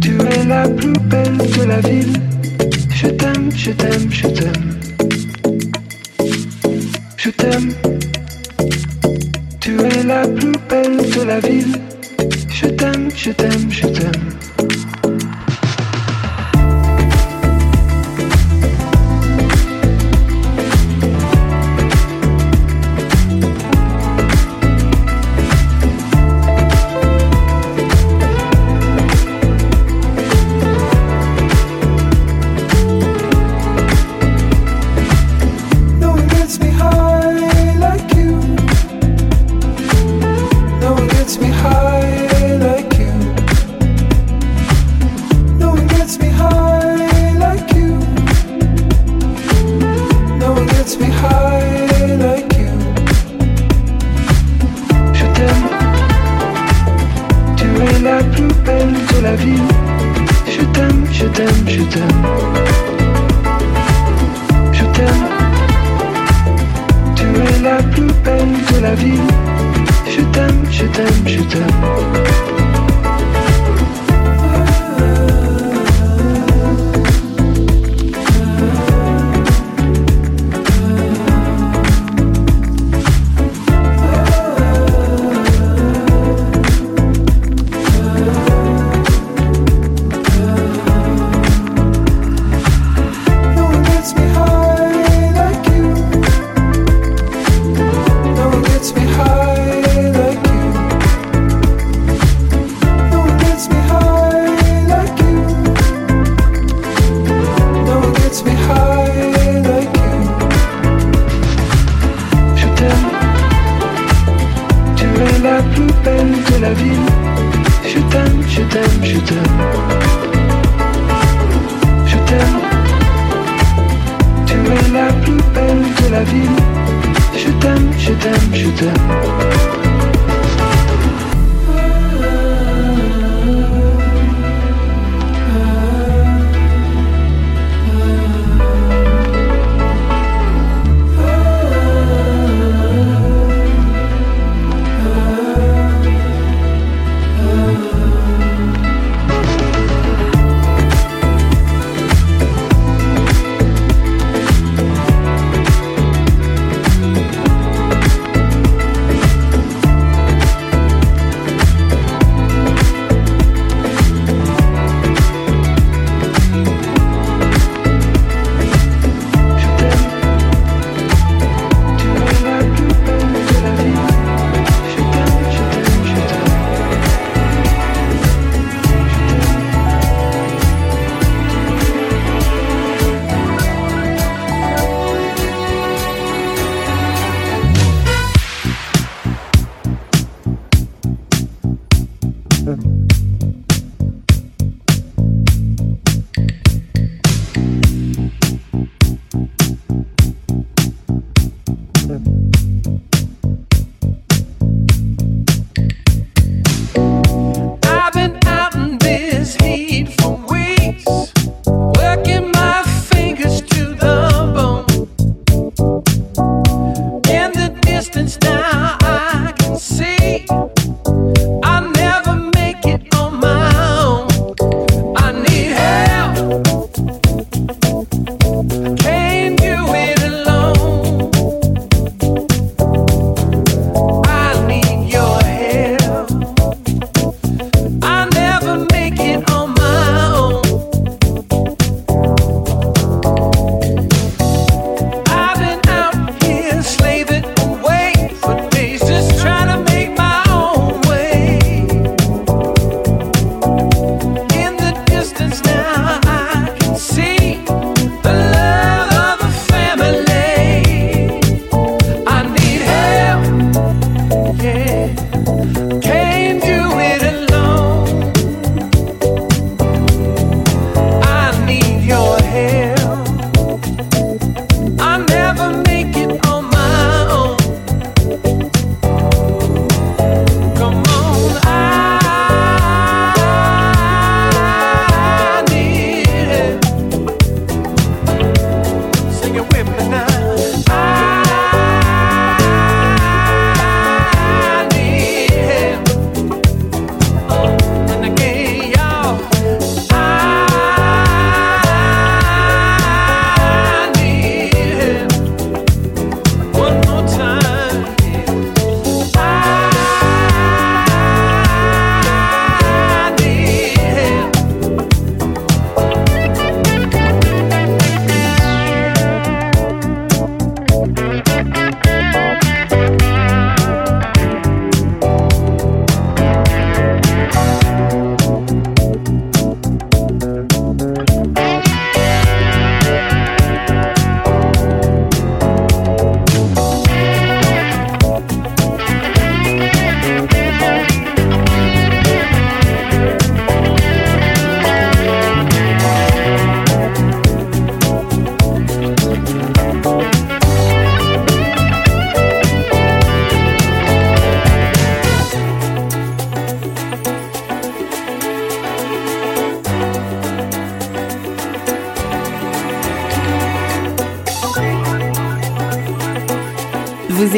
Tu es la plus belle de la ville. Je t'aime, je t'aime, je t'aime. Je t'aime. Tu es la plus belle de la ville. Je t'aime, je t'aime, je t'aime.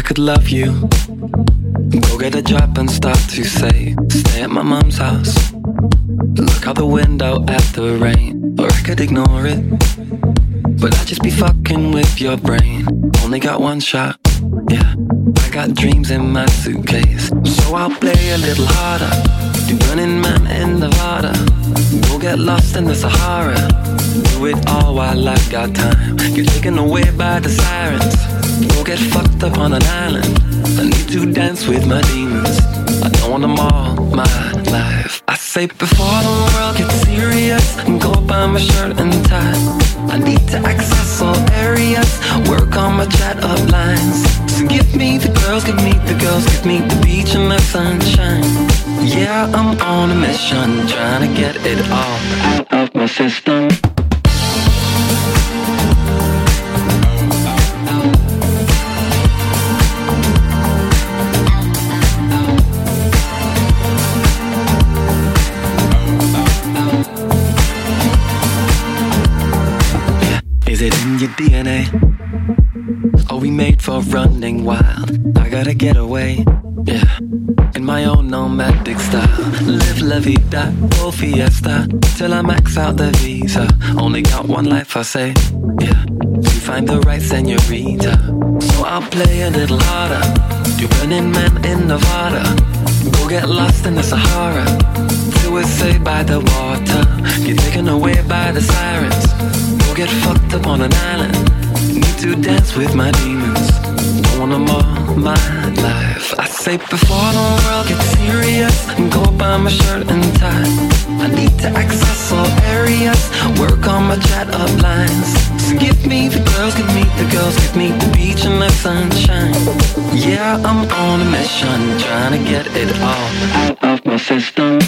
I could love you. Go get a job and start to say, stay at my mom's house. Look out the window at the rain, or I could ignore it. But I'd just be fucking with your brain. Only got one shot, yeah. I got dreams in my suitcase, so I'll play a little harder. Do Burning Man in Nevada. We'll get lost in the Sahara. Do it all while I've got time. Get taken away by the sirens. We'll get fucked up on an island. I need to dance with my demons. I don't want them all my life. I say before the world gets serious, and go buy my shirt and tie. I need to access all areas, work on my chat up lines. So give me the girls, give me the girls, give me the beach and the sunshine. Yeah, I'm on a mission, trying to get it all out of my system. DNA? Are oh, we made for running wild? I gotta get away. Yeah, in my own nomadic style. Live la vida, oh fiesta. Till I max out the visa. Only got one life, I say. Yeah, to find the right senorita. So I'll play a little harder. You burning man in Nevada. Go get lost in the Sahara. Till we're saved by the water. Get taken away by the sirens. Get fucked up on an island. Need to dance with my demons. Don't wanna mar my life. I say before the world gets serious, go buy my shirt and tie. I need to access all areas, work on my chat up lines. So give me the girls, give me the girls, give me the beach and the sunshine. Yeah, I'm on a mission, trying to get it all out of my system.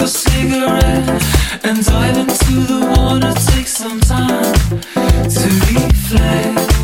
a cigarette and dive into the water. Take some time to reflect.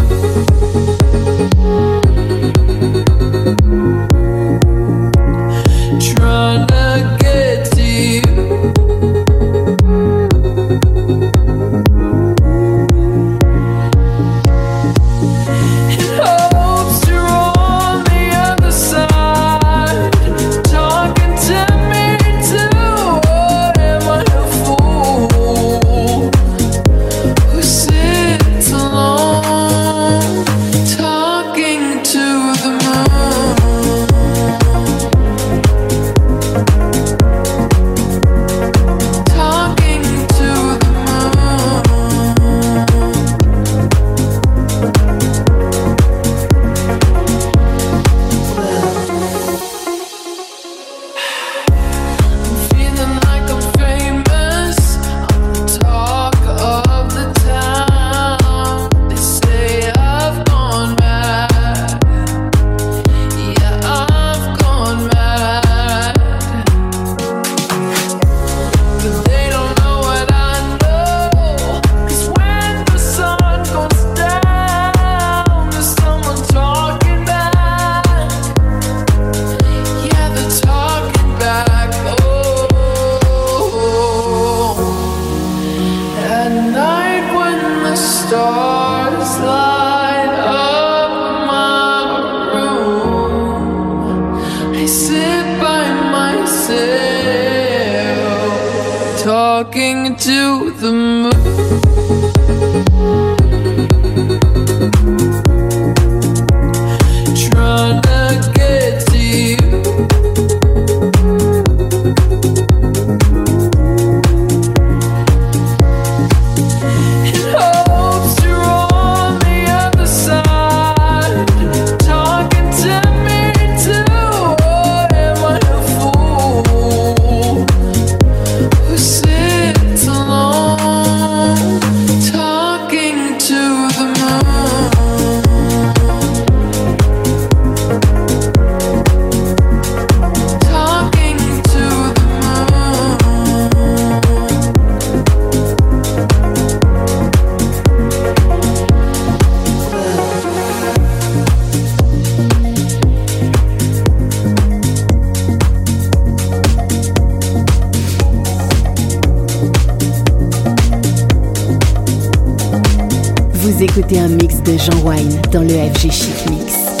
walking to the moon. C'est un mix de Jean Wine dans le FG Chic Mix.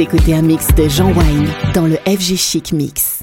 Écoutez un mix de Jean Wine dans le FG Chic Mix.